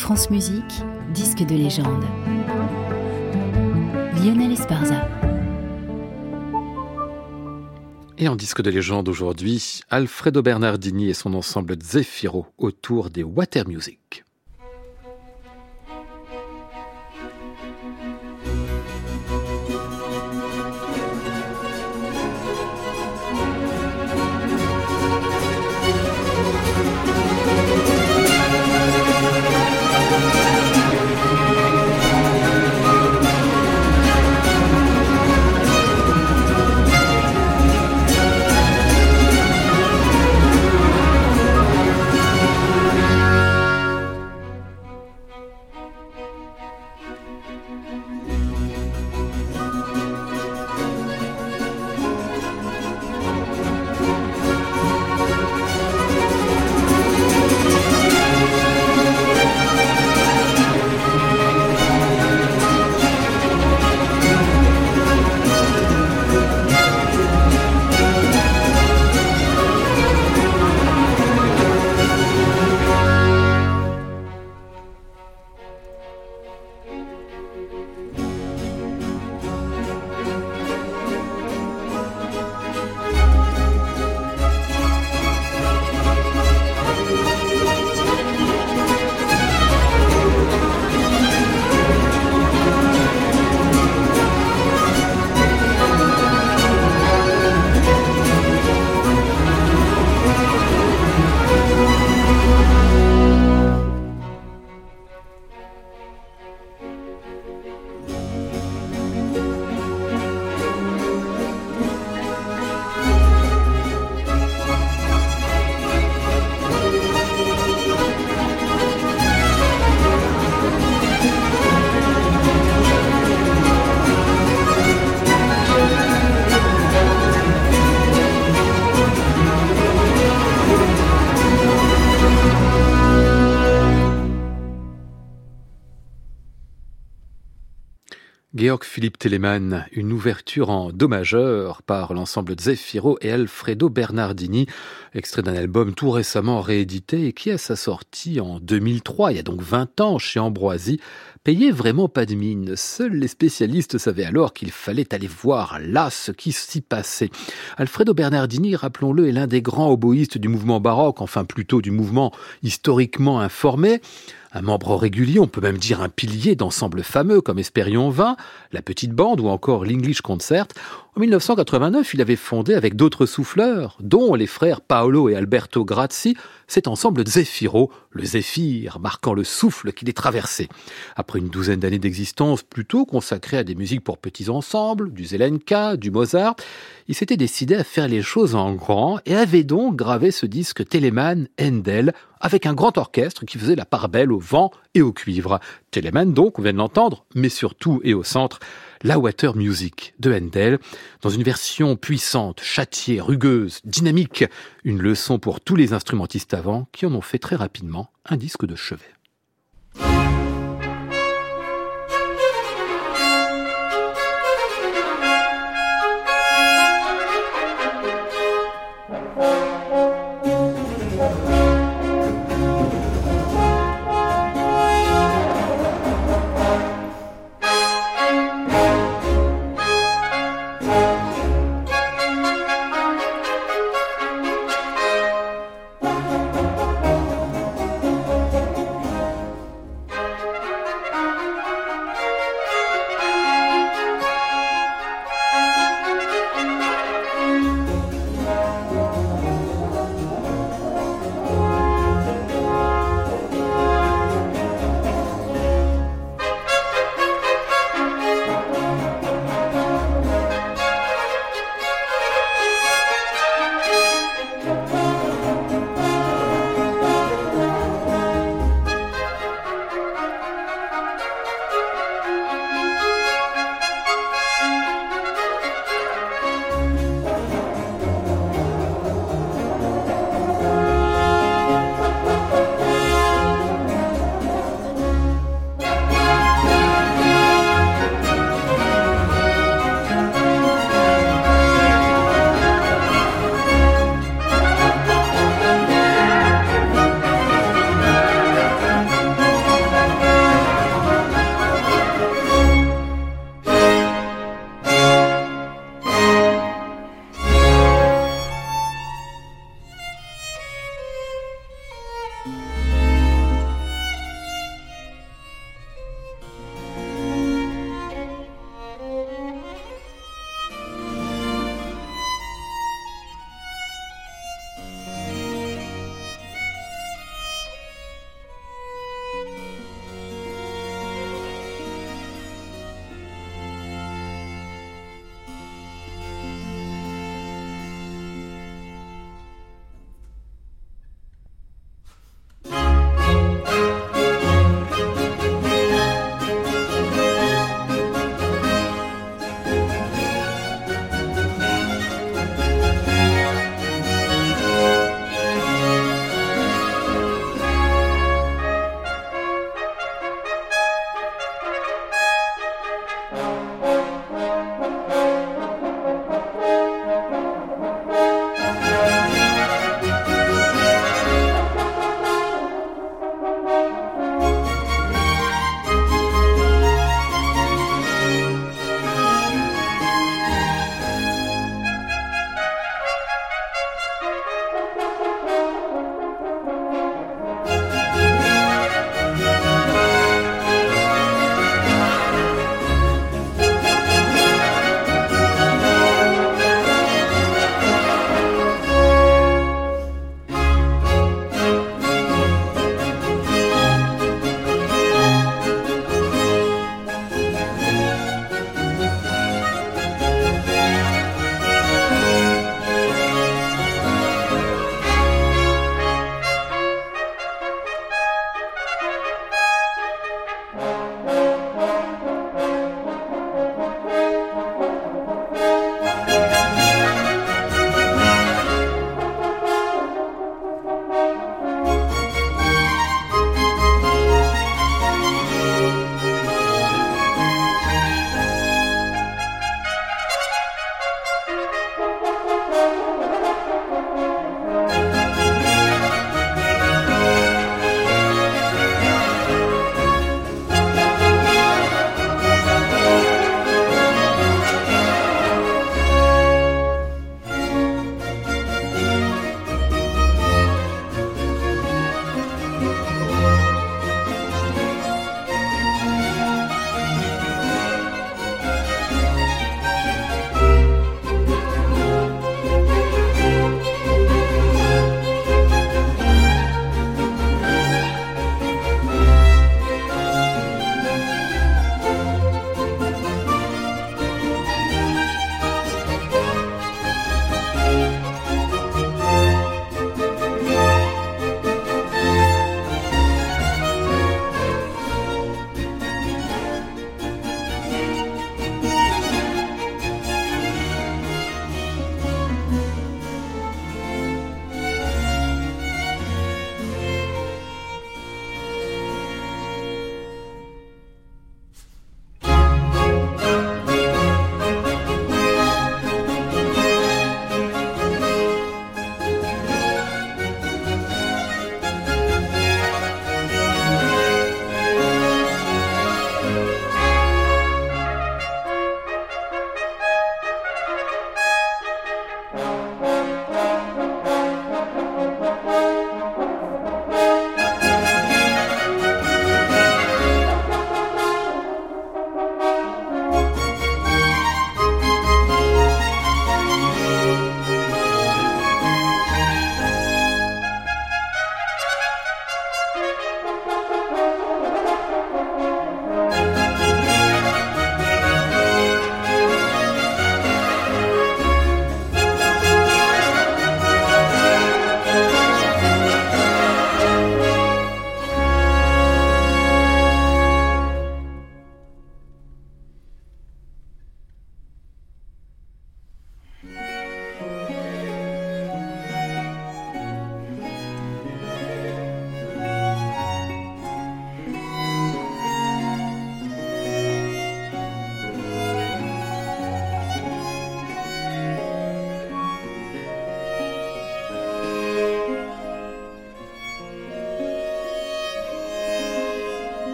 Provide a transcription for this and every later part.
France Musique, disque de légende. Lionel Esparza. Et en disque de légende aujourd'hui, Alfredo Bernardini et son ensemble Zefiro autour des Water Music. York Philippe Telemann, une ouverture en do majeur par l'ensemble Zefiro et Alfredo Bernardini, extrait d'un album tout récemment réédité et qui à sa sortie en 2003, il y a donc 20 ans chez Ambroisie, payait vraiment pas de mine. Seuls les spécialistes savaient alors qu'il fallait aller voir là ce qui s'y passait. Alfredo Bernardini, rappelons-le, est l'un des grands oboïstes du mouvement baroque, enfin plutôt du mouvement historiquement informé un membre régulier, on peut même dire un pilier d'ensembles fameux comme Espérion 20, la Petite Bande ou encore l'English Concert. En 1989, il avait fondé avec d'autres souffleurs, dont les frères Paolo et Alberto Grazzi, cet ensemble Zefiro, le zéphyr, marquant le souffle qui les traversait. Après une douzaine d'années d'existence plutôt consacrée à des musiques pour petits ensembles, du Zelenka, du Mozart, il s'était décidé à faire les choses en grand et avait donc gravé ce disque Telemann Handel avec un grand orchestre qui faisait la part belle au vent et au cuivre. Telemann donc, on vient de l'entendre, mais surtout et au centre, la Water Music de Handel, dans une version puissante, châtiée, rugueuse, dynamique, une leçon pour tous les instrumentistes avant qui en ont fait très rapidement un disque de chevet.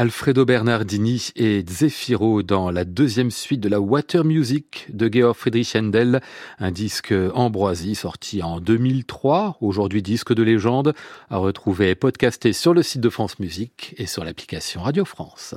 Alfredo Bernardini et Zefiro dans la deuxième suite de la Water Music de Georg Friedrich Händel, un disque Ambroisie sorti en 2003, aujourd'hui disque de légende, à retrouver podcasté sur le site de France Musique et sur l'application Radio France.